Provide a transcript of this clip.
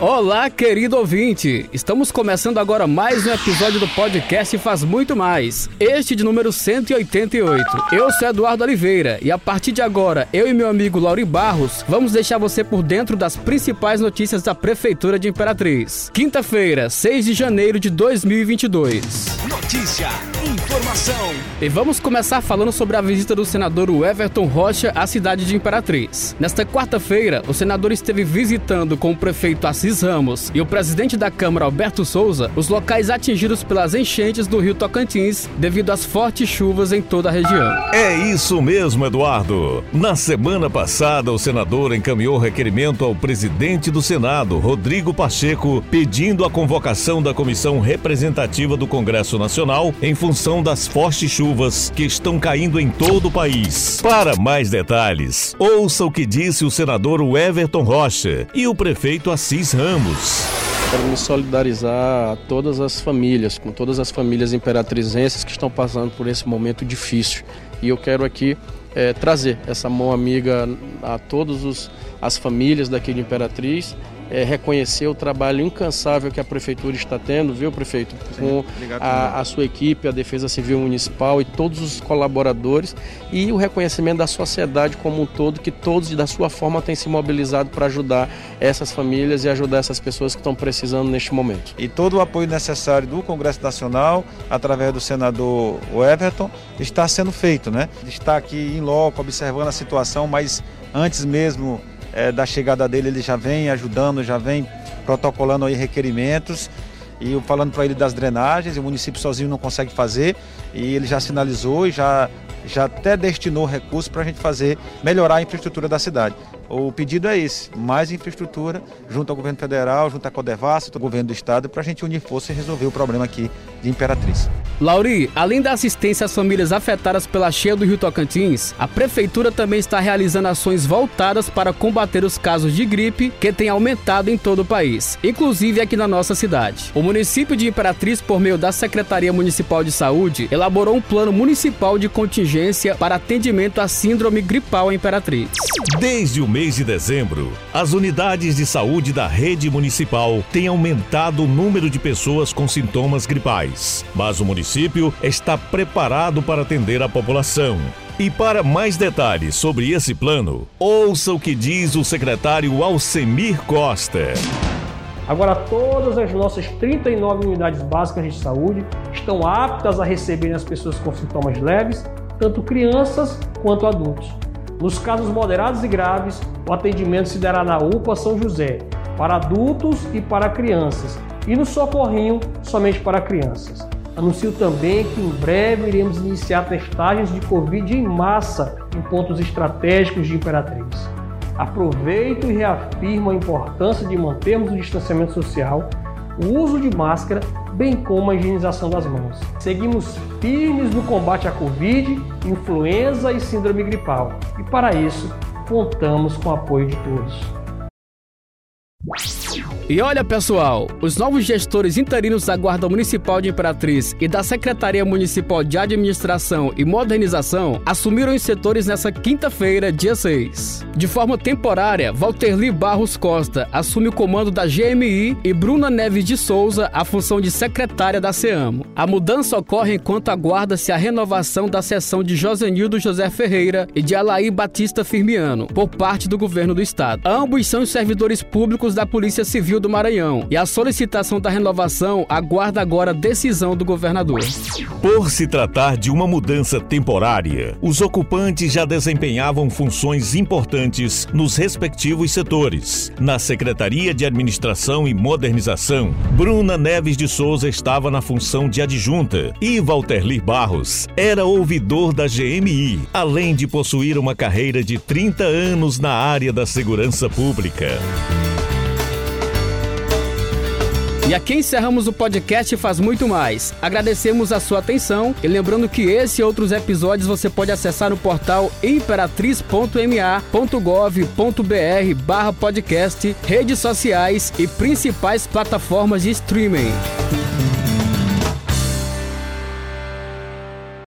Olá, querido ouvinte! Estamos começando agora mais um episódio do podcast Faz Muito Mais, este de número 188. Eu sou Eduardo Oliveira e a partir de agora, eu e meu amigo Lauri Barros vamos deixar você por dentro das principais notícias da Prefeitura de Imperatriz. Quinta-feira, 6 de janeiro de 2022. Notícia, informação. E vamos começar falando sobre a visita do senador Everton Rocha à cidade de Imperatriz. Nesta quarta-feira, o senador esteve visitando com o prefeito Assis Ramos e o presidente da Câmara, Alberto Souza, os locais atingidos pelas enchentes do rio Tocantins devido às fortes chuvas em toda a região. É isso mesmo, Eduardo. Na semana passada, o senador encaminhou requerimento ao presidente do Senado, Rodrigo Pacheco, pedindo a convocação da comissão representativa do Congresso Nacional em função das fortes chuvas que estão caindo em todo o país. Para mais detalhes, ouça o que disse o senador Everton Rocha e o prefeito Assis Ramos. Quero me solidarizar a todas as famílias, com todas as famílias imperatrizenses que estão passando por esse momento difícil. E eu quero aqui é, trazer essa mão amiga a todas as famílias daqui de Imperatriz é, reconhecer o trabalho incansável que a prefeitura está tendo, viu, prefeito? Com a, a, sua equipe, a Defesa Civil Municipal e todos os colaboradores e o reconhecimento da sociedade como um todo, que todos, da sua forma, têm se mobilizado para ajudar essas famílias e ajudar essas pessoas que estão precisando neste momento. E todo o apoio necessário do Congresso Nacional, através do senador Everton, está sendo feito, né? Está aqui em loco, observando a situação, mas antes mesmo é, da chegada dele, ele já vem ajudando, já vem protocolando aí requerimentos e falando para ele das drenagens, o município sozinho não consegue fazer e ele já sinalizou e já, já até destinou recursos para a gente fazer, melhorar a infraestrutura da cidade. O pedido é esse: mais infraestrutura junto ao governo federal, junto à Codevasf, ao governo do estado, para a gente unir força e resolver o problema aqui de Imperatriz. Lauri, além da assistência às famílias afetadas pela cheia do Rio Tocantins, a prefeitura também está realizando ações voltadas para combater os casos de gripe que têm aumentado em todo o país, inclusive aqui na nossa cidade. O município de Imperatriz, por meio da Secretaria Municipal de Saúde, elaborou um plano municipal de contingência para atendimento à síndrome gripal em Imperatriz. Desde o mês de dezembro, as unidades de saúde da rede municipal têm aumentado o número de pessoas com sintomas gripais, mas o município está preparado para atender a população. E para mais detalhes sobre esse plano, ouça o que diz o secretário Alcemir Costa. Agora, todas as nossas 39 unidades básicas de saúde estão aptas a receber as pessoas com sintomas leves, tanto crianças quanto adultos. Nos casos moderados e graves, o atendimento se dará na UPA São José, para adultos e para crianças, e no Socorrinho, somente para crianças. Anuncio também que em breve iremos iniciar testagens de Covid em massa em pontos estratégicos de Imperatriz. Aproveito e reafirmo a importância de mantermos o distanciamento social o uso de máscara, bem como a higienização das mãos. Seguimos firmes no combate à Covid, influenza e síndrome gripal. E para isso, contamos com o apoio de todos. E olha pessoal, os novos gestores interinos da Guarda Municipal de Imperatriz e da Secretaria Municipal de Administração e Modernização assumiram os setores nessa quinta-feira, dia 6. De forma temporária, Walterli Barros Costa assume o comando da GMI e Bruna Neves de Souza a função de secretária da SEAMO. A mudança ocorre enquanto aguarda-se a renovação da seção de Josenildo José Ferreira e de Alaí Batista Firmiano, por parte do governo do estado. Ambos são os servidores públicos da Polícia Civil Civil do Maranhão e a solicitação da renovação aguarda agora a decisão do governador. Por se tratar de uma mudança temporária, os ocupantes já desempenhavam funções importantes nos respectivos setores. Na Secretaria de Administração e Modernização, Bruna Neves de Souza estava na função de adjunta e Walterli Barros era ouvidor da GMI, além de possuir uma carreira de 30 anos na área da segurança pública. E aqui encerramos o podcast Faz Muito Mais. Agradecemos a sua atenção e lembrando que esse e outros episódios você pode acessar no portal imperatriz.ma.gov.br barra podcast, redes sociais e principais plataformas de streaming.